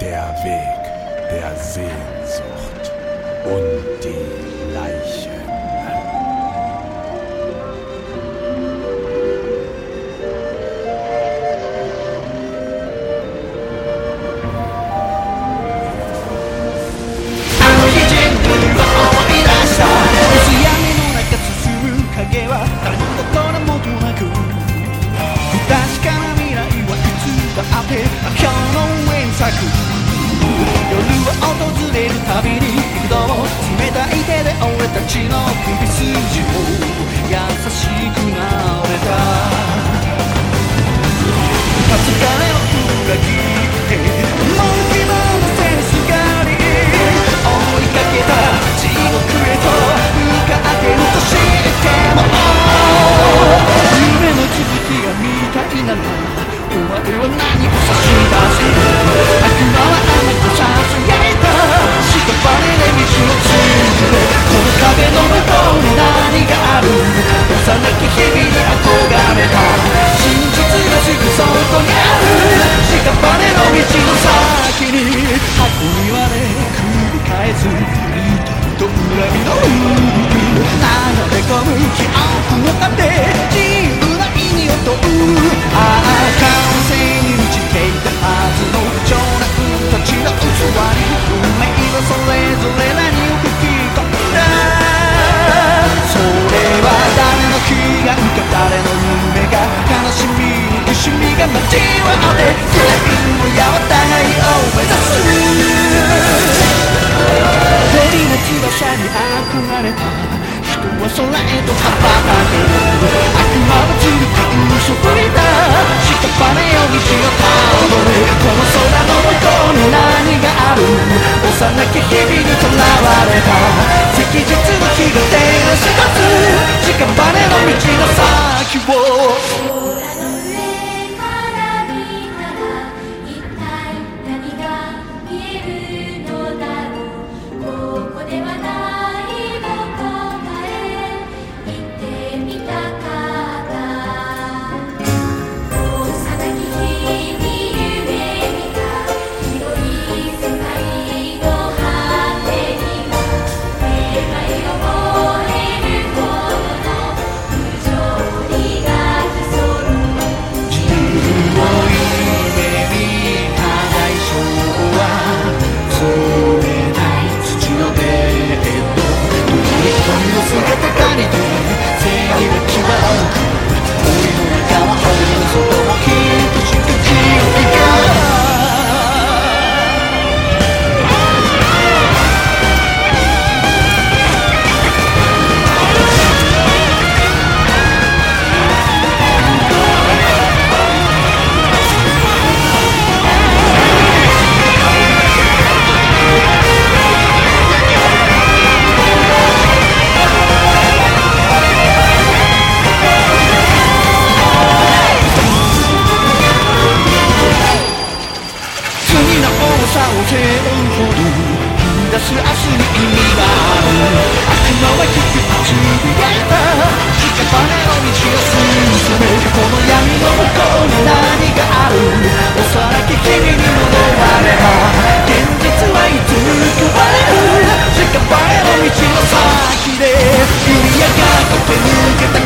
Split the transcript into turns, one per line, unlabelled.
Der Weg der Sehnsucht und die Leiche.
I you. は何も差し出せ悪魔たで道をつくこの壁の向こうに何がある幼き日々に憧れた真実がす。ぐそこにある屍の道の先に箱に割れ繰り返す痛みと恨みの海に流れ込む。記憶を立て趣味が交わってグラフンをやいを目指す鳥の翼に憧れた人は空へと羽ばたく悪魔はずるく嘘ぶりだ仕方ねよ道をたどるこの空の向こうに何がある幼き日々に囚われた赤日の日が照らしかす屍の道の先を出す明日に意味がある悪魔は低くつぶやいた屍の道を進めこの闇の向こうに何がある恐らく君に戻れば現実はいつ変われる屍の道の先で繰り上が駆け抜けた